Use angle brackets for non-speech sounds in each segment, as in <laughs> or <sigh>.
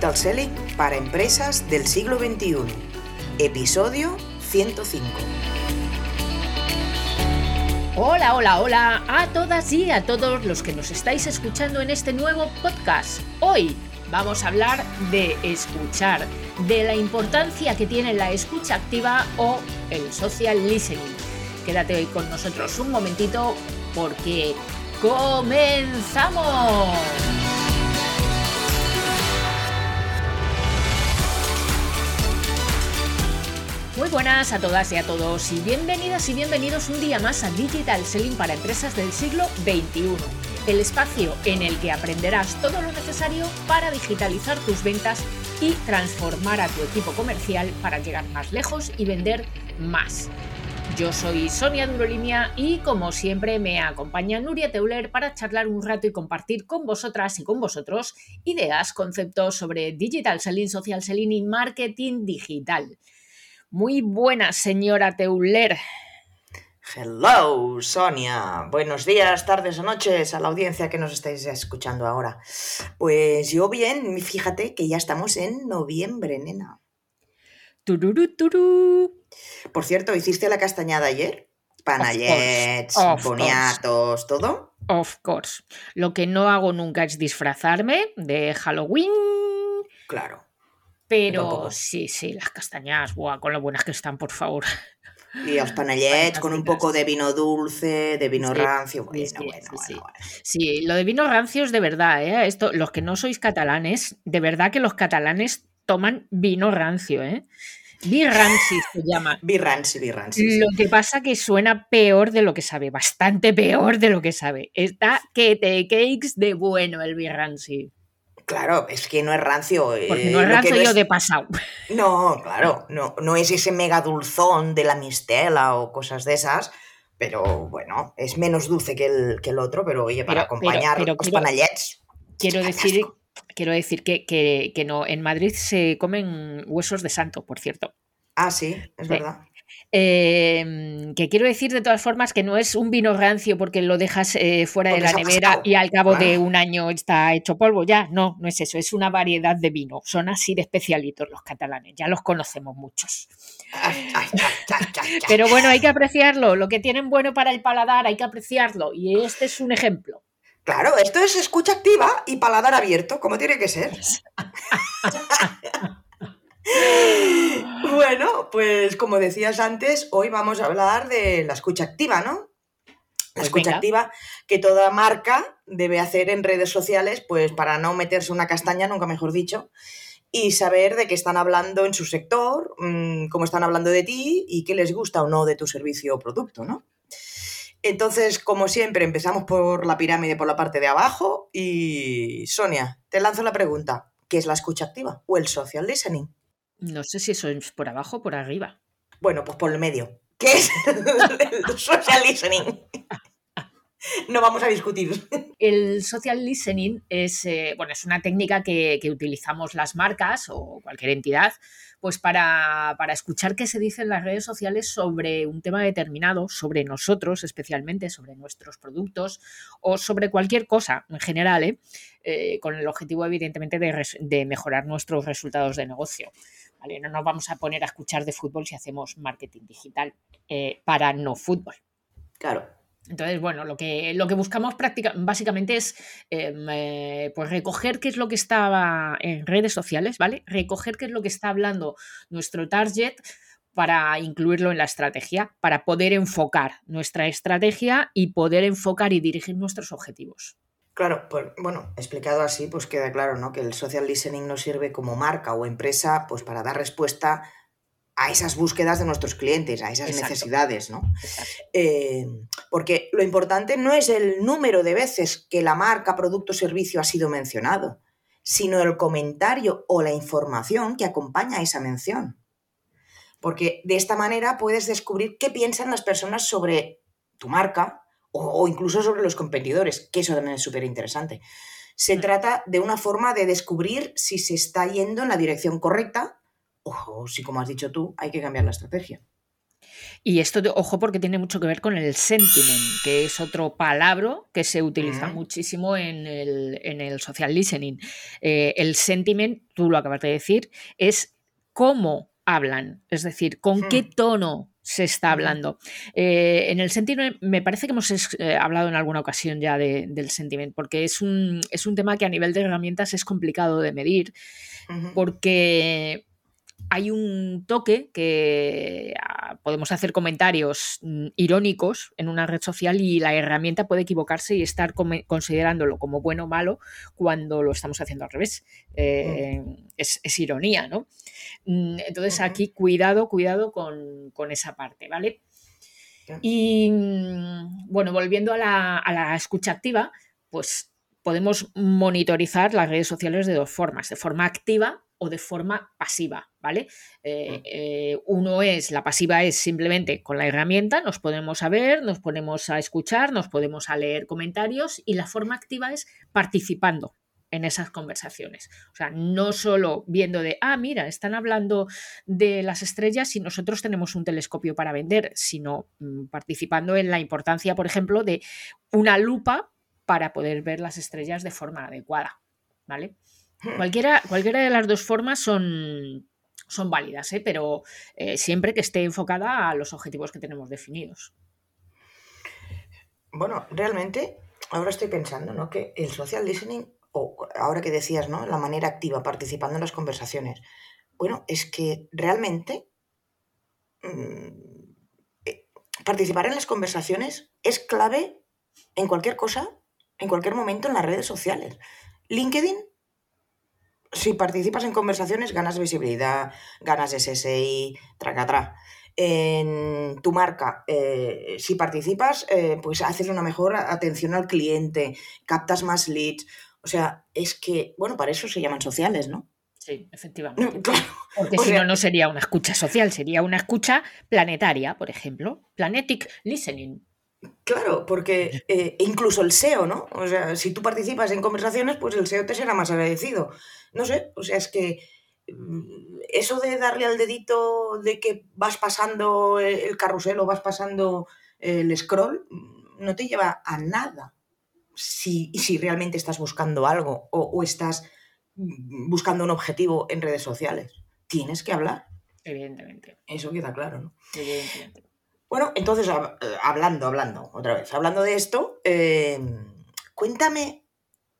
Digital Selling para empresas del siglo XXI. Episodio 105. Hola, hola, hola a todas y a todos los que nos estáis escuchando en este nuevo podcast. Hoy vamos a hablar de escuchar, de la importancia que tiene la escucha activa o el social listening. Quédate hoy con nosotros un momentito porque comenzamos. Buenas a todas y a todos y bienvenidas y bienvenidos un día más a Digital Selling para empresas del siglo XXI, el espacio en el que aprenderás todo lo necesario para digitalizar tus ventas y transformar a tu equipo comercial para llegar más lejos y vender más. Yo soy Sonia Durolimia y como siempre me acompaña Nuria Teuler para charlar un rato y compartir con vosotras y con vosotros ideas, conceptos sobre digital selling, social selling y marketing digital. Muy buena, señora Teuler. Hello, Sonia. Buenos días, tardes o noches a la audiencia que nos estáis escuchando ahora. Pues yo bien, fíjate que ya estamos en noviembre, nena. Tururú, turú. Por cierto, ¿hiciste la castañada ayer? Panayets, boniatos, todo. Of course. Lo que no hago nunca es disfrazarme de Halloween. Claro. Pero sí, sí, las castañas, buah, con lo buenas que están, por favor. <laughs> Y los panayets con un poco de vino dulce, de vino Sí, rancio. Bueno, sí, bueno, sí, bueno, sí. bueno. Sí, lo de vino rancio es de verdad, ¿eh? Esto, los que no sois catalanes, de verdad que los catalanes toman vino rancio, ¿eh? Birranci se llama. <laughs> Birranci, birranci. Lo que pasa que suena peor de lo que sabe, bastante peor de lo que sabe. Está que te cakes de bueno el birranci. Claro, es que no es rancio. Porque eh, no es rancio no yo es- de pasado. <laughs> No, claro, no, no es ese mega dulzón de la mistela o cosas de esas, pero bueno, es menos dulce que el, que el otro, pero oye, para Pero- acompañar pero los panayets. Quiero decir, quiero decir que, que- que no, en Madrid se comen huesos de santo, por cierto. Ah, sí, es Sí. verdad. Eh, que quiero decir de todas formas que no es un vino rancio porque lo dejas eh, fuera Porque de la nevera y al cabo de Ah. un año está hecho polvo. Ya, no, no es eso, es una variedad de vino. Son así de especialitos los catalanes, ya los conocemos muchos. Ay, ay, ay. Pero bueno, hay que apreciarlo. Lo que tienen bueno para el paladar hay que apreciarlo. Y este es un ejemplo. Claro, esto es escucha activa y paladar abierto, como tiene que ser. <laughs> <gasps> bueno, pues como decías antes, hoy vamos a hablar de la escucha activa, ¿no? La Pues escucha activa que toda marca debe hacer en redes sociales, pues para no meterse una castaña, nunca mejor dicho, y saber de qué están hablando en su sector, mm, cómo están hablando de ti y qué les gusta o no de tu servicio o producto, ¿no? Entonces, como siempre, empezamos por la pirámide, por la parte de abajo. Y Sonia, te lanzo la pregunta: ¿qué es la escucha activa o el social listening? No sé si eso es por abajo o por arriba. Bueno, pues por el medio. ¿Qué es el <laughs> social listening? No vamos a discutir. El social listening es, eh, bueno, es una técnica que, que utilizamos las marcas o cualquier entidad pues para, para escuchar qué se dice en las redes sociales sobre un tema determinado, sobre nosotros especialmente, sobre nuestros productos o sobre cualquier cosa en general, ¿eh? Eh, con el objetivo evidentemente de mejorar nuestros resultados de negocio. ¿Vale? No nos vamos a poner a escuchar de fútbol si hacemos marketing digital eh, para no fútbol. Claro. Entonces, bueno, lo que, lo que buscamos práctica, básicamente es em, eh, pues recoger qué es lo que estaba en redes sociales, ¿vale? Recoger qué es lo que está hablando nuestro target para incluirlo en la estrategia, para poder enfocar nuestra estrategia y poder enfocar y dirigir nuestros objetivos. Claro, pues bueno, explicado así, pues queda claro, ¿no? Que el social listening nos sirve como marca o empresa, pues para dar respuesta a esas búsquedas de nuestros clientes, a esas Exacto. necesidades, ¿no? Eh, porque lo importante no es el número de veces que la marca, producto o servicio ha sido mencionado, sino el comentario o la información que acompaña a esa mención. Porque de esta manera puedes descubrir qué piensan las personas sobre tu marca o, o incluso sobre los competidores, que eso también es súper interesante. Se Mm. trata de una forma de descubrir si se está yendo en la dirección correcta o si, como has dicho tú, hay que cambiar la estrategia. Y esto, ojo, porque tiene mucho que ver con el sentiment, que es otro palabra que se utiliza muchísimo en el, social listening. Eh, el sentiment, tú lo acabas de decir, es cómo hablan, es decir, con qué hmm. tono se está hablando. Eh, en el sentiment, me parece que hemos eh, hablado en alguna ocasión ya del sentiment, porque es un, es un tema que a nivel de herramientas es complicado de medir, porque hay un toque que ah, podemos hacer comentarios mm, irónicos en una red social y la herramienta puede equivocarse y estar considerándolo como bueno o malo cuando lo estamos haciendo al revés. Eh, es, ironía, ¿no? Mm, entonces aquí cuidado, cuidado con, esa parte, ¿vale? Y mm, bueno, volviendo a la, a la escucha activa, pues podemos monitorizar las redes sociales de dos formas, de forma activa o de forma pasiva, ¿vale? Eh, mm. eh, uno es, la pasiva es simplemente con la herramienta, nos podemos a ver, nos ponemos a escuchar, nos podemos a leer comentarios y la forma activa es participando en esas conversaciones. O sea, no solo viendo de, ah, mira, están hablando de las estrellas y nosotros tenemos un telescopio para vender, sino mm, participando en la importancia, por ejemplo, de una lupa para poder ver las estrellas de forma adecuada, ¿vale? Cualquiera, cualquiera de las dos formas son, son válidas, ¿eh? pero eh, siempre que esté enfocada a los objetivos que tenemos definidos. Bueno, realmente, ahora estoy pensando, ¿no? Que el social listening, o ahora que decías, ¿no? La manera activa, participando en las conversaciones. Bueno, es que realmente mm, eh, participar en las conversaciones es clave en cualquier cosa, en cualquier momento en las redes sociales. LinkedIn si participas en conversaciones, ganas visibilidad, ganas SSI, tracatrá. En tu marca, eh, si participas, eh, pues haces una mejor atención al cliente, captas más leads. O sea, es que, bueno, para eso se llaman sociales, ¿no? Sí, efectivamente. <laughs> Porque si no, no sería una escucha social, sería una escucha planetaria, por ejemplo. Planetic listening. Claro, porque eh, incluso el SEO, ¿no? O sea, si tú participas en conversaciones, pues el SEO te será más agradecido. No sé, o sea, es que mm, eso de darle al dedito de que vas pasando el carrusel o vas pasando el scroll, mm, no te lleva a nada. Si, si realmente estás buscando algo o, o estás mm, buscando un objetivo en redes sociales, tienes que hablar. Evidentemente. Eso queda claro, ¿no? Evidentemente. Bueno, entonces, eh, hablando, hablando, otra vez, hablando de esto, em, cuéntame,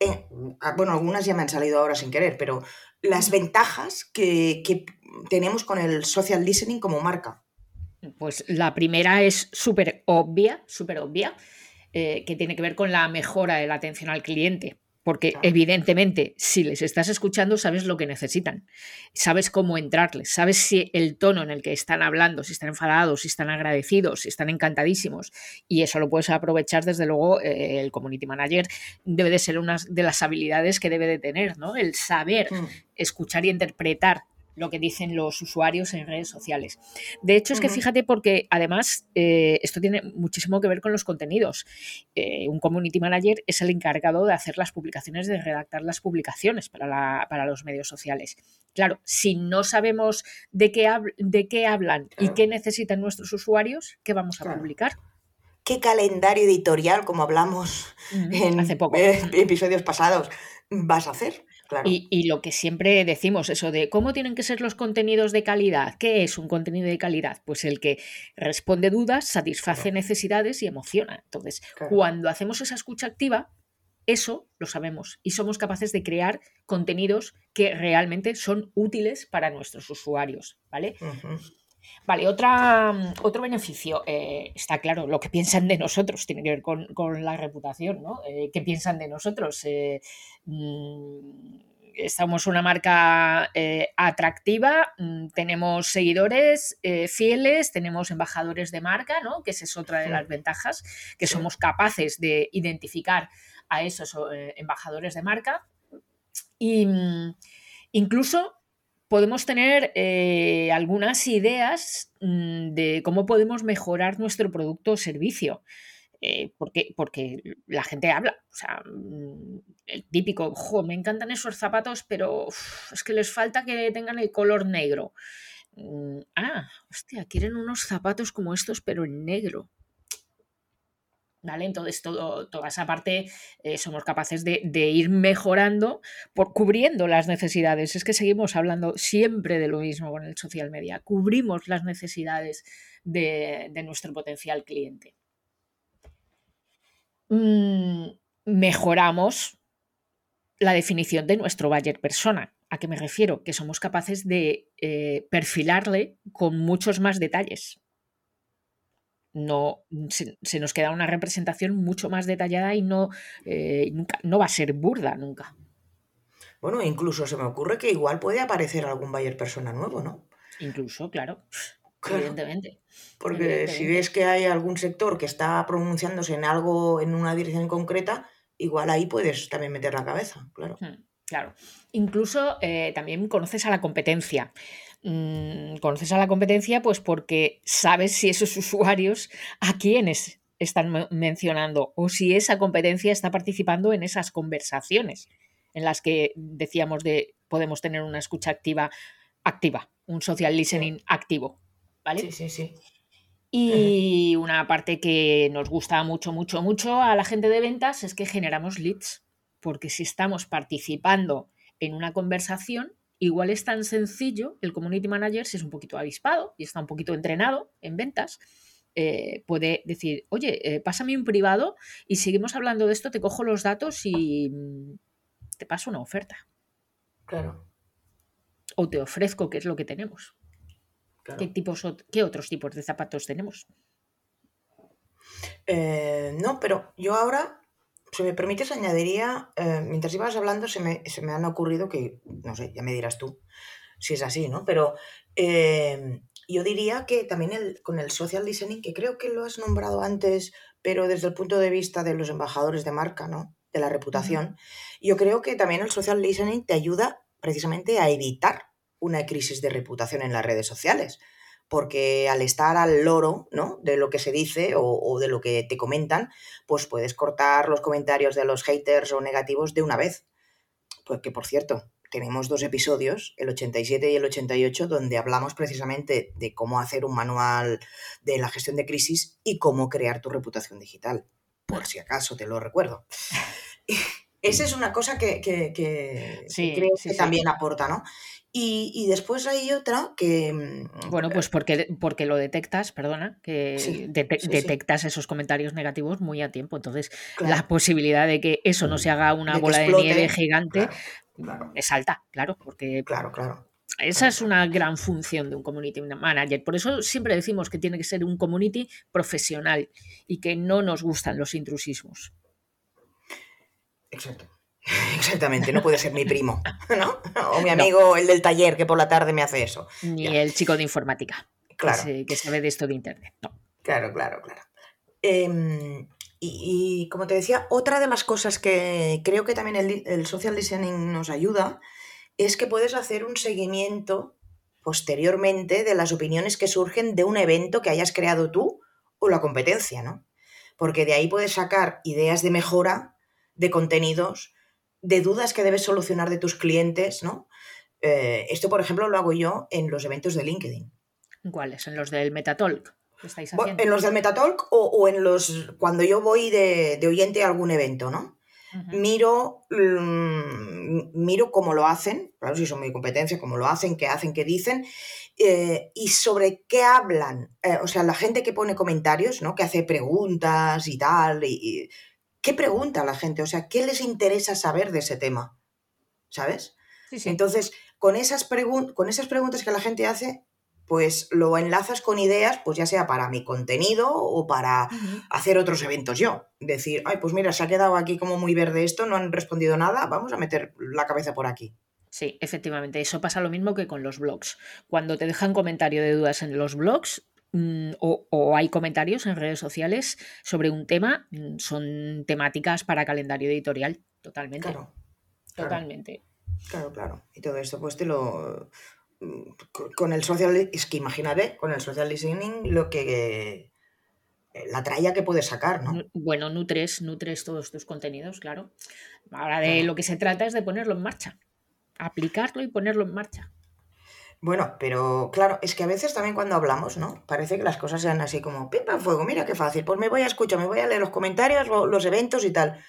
eh, ah, bueno, algunas ya me han salido ahora sin querer, pero las ventajas que, tenemos con el social listening como marca. Pues la primera es súper obvia, súper obvia, eh, que tiene que ver con la mejora de la atención al cliente. Porque evidentemente, si les estás escuchando, sabes lo que necesitan, sabes cómo entrarles, sabes si el tono en el que están hablando, si están enfadados, si están agradecidos, si están encantadísimos. Y eso lo puedes aprovechar, desde luego, eh, el community manager debe de ser una de las habilidades que debe de tener, ¿no? El saber mm. escuchar y interpretar lo que dicen los usuarios en redes sociales. De hecho, es que fíjate porque además eh, esto tiene muchísimo que ver con los contenidos. Eh, un community manager es el encargado de hacer las publicaciones, de redactar las publicaciones para, para los medios sociales. Claro, si no sabemos de qué, de qué hablan y qué necesitan nuestros usuarios, ¿qué vamos a publicar? ¿Qué calendario editorial, como hablamos en Hace poco. episodios pasados, vas a hacer? Y, lo que siempre decimos, eso de cómo tienen que ser los contenidos de calidad. ¿Qué es un contenido de calidad? Pues el que responde dudas, satisface necesidades y emociona. Entonces, cuando hacemos esa escucha activa, eso lo sabemos y somos capaces de crear contenidos que realmente son útiles para nuestros usuarios, ¿vale? Vale, otra, otro beneficio, eh, está claro, lo que piensan de nosotros tiene que ver con, la reputación, ¿no? Eh, ¿Qué piensan de nosotros? Eh, mm, estamos una marca atractiva, mm, tenemos seguidores fieles, tenemos embajadores de marca, ¿no? Que esa es otra de las ventajas, que somos capaces de identificar a esos embajadores de marca. Y mm, incluso podemos tener eh, algunas ideas mm, de cómo podemos mejorar nuestro producto o servicio. Eh, porque, porque la gente habla, o sea, mm, el típico, me encantan esos zapatos, pero es que les falta que tengan el color negro. Mm, ah, hostia, quieren unos zapatos como estos, pero en negro. ¿Vale? Entonces, todo, toda esa parte eh, somos capaces de, ir mejorando por cubriendo las necesidades. Es que seguimos hablando siempre de lo mismo con el social media. Cubrimos las necesidades de, nuestro potencial cliente. Mm, mejoramos la definición de nuestro buyer persona. ¿A qué me refiero? Que somos capaces de eh, perfilarle con muchos más detalles. No, se, nos queda una representación mucho más detallada y no, eh, no va a ser burda nunca. Bueno, incluso se me ocurre que igual puede aparecer algún buyer persona nuevo, ¿no? Incluso, claro. Evidentemente. Porque si ves que hay algún sector que está pronunciándose en algo, en una dirección concreta, igual ahí puedes también meter la cabeza, claro. Hmm. Claro. Incluso eh, también conoces a la competencia. Mm, conoces a la competencia pues porque sabes si esos <laughs> usuarios a quiénes están mencionando o si esa competencia está participando en esas conversaciones en las que decíamos de podemos tener una escucha activa activa, un social listening activo, ¿vale? Sí, sí, sí. Y una parte que nos gusta mucho, mucho, mucho a la gente de ventas es que generamos leads porque si estamos participando en una conversación, igual es tan sencillo, el community manager, si es un poquito avispado y está un poquito entrenado en ventas, eh, puede decir, oye, eh, pásame un privado y seguimos hablando de esto, te cojo los datos y mm, te paso una oferta. Claro. O te ofrezco qué es lo que tenemos. ¿Qué, tipos, ¿Qué otros tipos de zapatos tenemos? Eh, no, pero yo ahora si me permites, añadiría, eh, mientras ibas hablando, se me, han ocurrido que, no sé, ya me dirás tú si es así, ¿no? Pero eh, yo diría que también el, con el social listening, que creo que lo has nombrado antes, pero desde el punto de vista de los embajadores de marca, ¿no? De la reputación, yo creo que también el social listening te ayuda precisamente a evitar una crisis de reputación en las redes sociales porque al estar al loro, ¿no? De lo que se dice o, de lo que te comentan, pues puedes cortar los comentarios de los haters o negativos de una vez. Pues que, por cierto, tenemos dos episodios, el 87 y el 88, donde hablamos precisamente de cómo hacer un manual de la gestión de crisis y cómo crear tu reputación digital, por si acaso te lo recuerdo. <laughs> Esa es una cosa que, creo que también aporta, ¿no? Y, después hay otra que... Mm, bueno, pues porque, porque lo detectas, perdona, que detectas esos comentarios negativos muy a tiempo. Entonces, la posibilidad de que eso no se haga una bola de nieve gigante es alta, claro, porque... Claro, claro. Esa es una gran función de un community manager. Por eso siempre decimos que tiene que ser un community profesional y que no nos gustan los intrusismos. Exacto. Exactamente, no puede ser mi primo, ¿no? O mi amigo, el del taller, que por la tarde me hace eso. Ni el chico de informática, claro. que, sabe de esto de Internet. No. Claro, claro, claro. Em, y, como te decía, otra de las cosas que creo que también el, el, social listening nos ayuda es que puedes hacer un seguimiento posteriormente de las opiniones que surgen de un evento que hayas creado tú o la competencia, ¿no? Porque de ahí puedes sacar ideas de mejora de contenidos de dudas que debes solucionar de tus clientes, ¿no? Eh, esto, por ejemplo, lo hago yo en los eventos de LinkedIn. ¿Cuáles? ¿En los del Metatalk? Estáis en los del Metatalk o, en los. cuando yo voy de, oyente a algún evento, ¿no? Miro, mm, miro cómo lo hacen, claro, si son mi competencia, cómo lo hacen, qué hacen, qué dicen, eh, y sobre qué hablan. Eh, o sea, la gente que pone comentarios, ¿no? Que hace preguntas y tal, y ¿qué pregunta la gente? O sea, ¿qué les interesa saber de ese tema? ¿Sabes? Entonces, con esas, con esas preguntas que la gente hace, pues lo enlazas con ideas, pues ya sea para mi contenido o para hacer otros eventos yo. Decir, ay, pues mira, se ha quedado aquí como muy verde esto, no han respondido nada, vamos a meter la cabeza por aquí. Sí, efectivamente, eso pasa lo mismo que con los blogs. Cuando te dejan comentario de dudas en los blogs, Mm, o, hay comentarios en redes sociales sobre un tema, mm, son temáticas para calendario editorial, totalmente. Claro, totalmente. Claro, claro. Y todo esto, pues te lo. Mm, con el social. Es que imaginaré, con el social listening, lo que. Eh, la tralla que puedes sacar, ¿no? Bueno, nutres, nutres todos tus contenidos, claro. Ahora de lo que se trata es de ponerlo en marcha. Aplicarlo y ponerlo en marcha. Bueno, pero claro, es que a veces también cuando hablamos, ¿no? Parece que las cosas sean así como, pipa fuego, mira qué fácil, pues me voy a escuchar, me voy a leer los comentarios, los eventos y tal.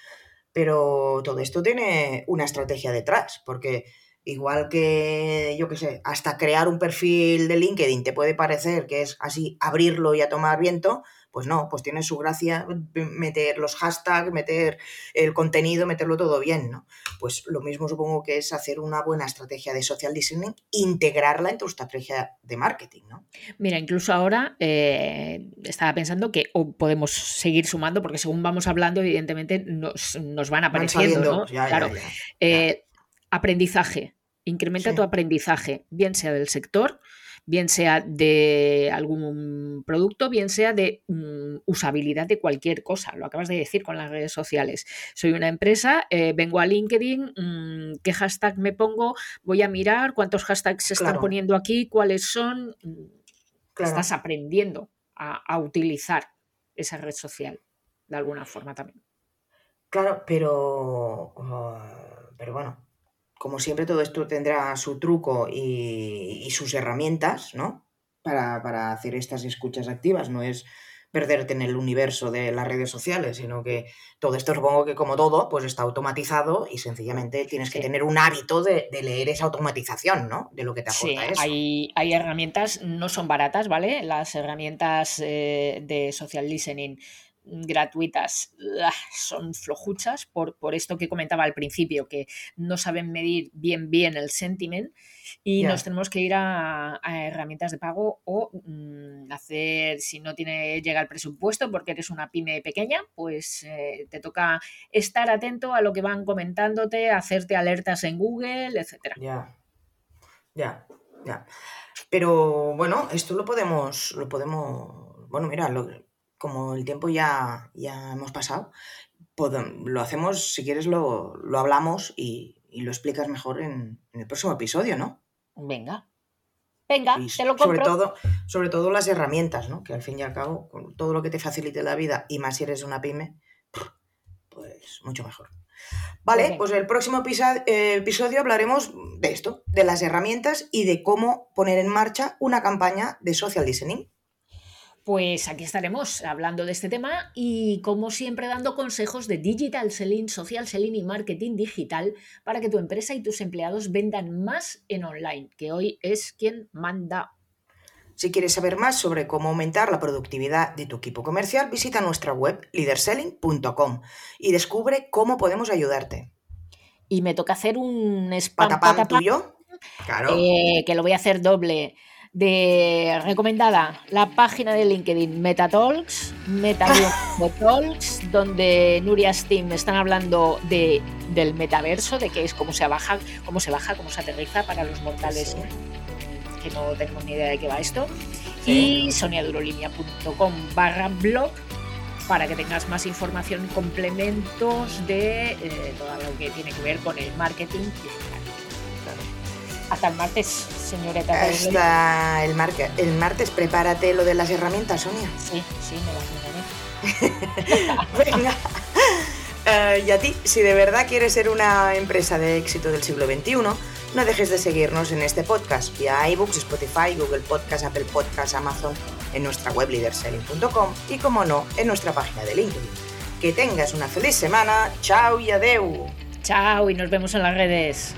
Pero todo esto tiene una estrategia detrás, porque igual que, yo qué sé, hasta crear un perfil de LinkedIn te puede parecer que es así abrirlo y a tomar viento, pues no, pues tiene su gracia meter los hashtags, meter el contenido, meterlo todo bien, ¿no? Pues lo mismo supongo que es hacer una buena estrategia de social listening, integrarla en tu estrategia de marketing, ¿no? Mira, incluso ahora eh, estaba pensando que podemos seguir sumando, porque según vamos hablando, evidentemente nos, van apareciendo, ¿no? claro. Eh, aprendizaje. Incrementa tu aprendizaje, bien sea del sector, bien sea de algún producto, bien sea de mm, usabilidad de cualquier cosa. Lo acabas de decir con las redes sociales. Soy una empresa, eh, vengo a LinkedIn, mm, ¿qué hashtag me pongo? Voy a mirar cuántos hashtags se están poniendo aquí, cuáles son. Mm, estás aprendiendo a, utilizar esa red social de alguna forma también. Claro, pero, pero bueno, como siempre, todo esto tendrá su truco y, sus herramientas, ¿no? Para, hacer estas escuchas activas. No es perderte en el universo de las redes sociales, sino que todo esto supongo que como todo, pues está automatizado y sencillamente tienes que tener un hábito de, leer esa automatización, ¿no? De lo que te aporta sí, Hay, hay herramientas, no son baratas, ¿vale? Las herramientas eh, de social listening gratuitas son flojuchas por, por, esto que comentaba al principio, que no saben medir bien bien el sentiment y nos tenemos que ir a, herramientas de pago o mm, hacer, si no tiene llega el presupuesto porque eres una pyme pequeña, pues eh, te toca estar atento a lo que van comentándote, hacerte alertas en Google, etcétera. Ya, ya, ya. Pero bueno, esto lo podemos, lo podemos, bueno, mira, lo, como el tiempo ya, ya hemos pasado, lo hacemos, si quieres, lo, hablamos y, lo explicas mejor en, el próximo episodio, ¿no? Venga. Venga, te lo compro. Sobre todo, sobre todo las herramientas, ¿no? Que al fin y al cabo, con todo lo que te facilite la vida, y más si eres una pyme, pues mucho mejor. Vale, pues el próximo eh, episodio hablaremos de esto, de las herramientas y de cómo poner en marcha una campaña de social listening. Pues aquí estaremos hablando de este tema y como siempre dando consejos de digital selling, social selling y marketing digital para que tu empresa y tus empleados vendan más en online, que hoy es quien manda. Si quieres saber más sobre cómo aumentar la productividad de tu equipo comercial, visita nuestra web leaderselling.com y descubre cómo podemos ayudarte. Y me toca hacer un spam patapam, tuyo. Claro. Eh, que lo voy a hacer doble de recomendada la página de LinkedIn Metatalks, Metatalks, donde Nuria Steam están hablando de, del metaverso, de qué es, cómo se baja, cómo se baja, cómo se aterriza para los mortales que no tenemos ni idea de qué va esto. Y soniadurolinia.com barra blog para que tengas más información complementos de eh, todo lo que tiene que ver con el marketing digital. Hasta el martes, señorita. Hasta el, martes. el martes, prepárate lo de las herramientas, Sonia. Sí, sí, me las. <laughs> Venga. Eh, y a ti, si de verdad quieres ser una empresa de éxito del siglo XXI, no dejes de seguirnos en este podcast vía iBooks, Spotify, Google Podcast, Apple Podcast, Amazon, en nuestra web leaderselling.com y, como no, en nuestra página de LinkedIn. Que tengas una feliz semana. Chao y adeu. Chao y nos vemos en las redes.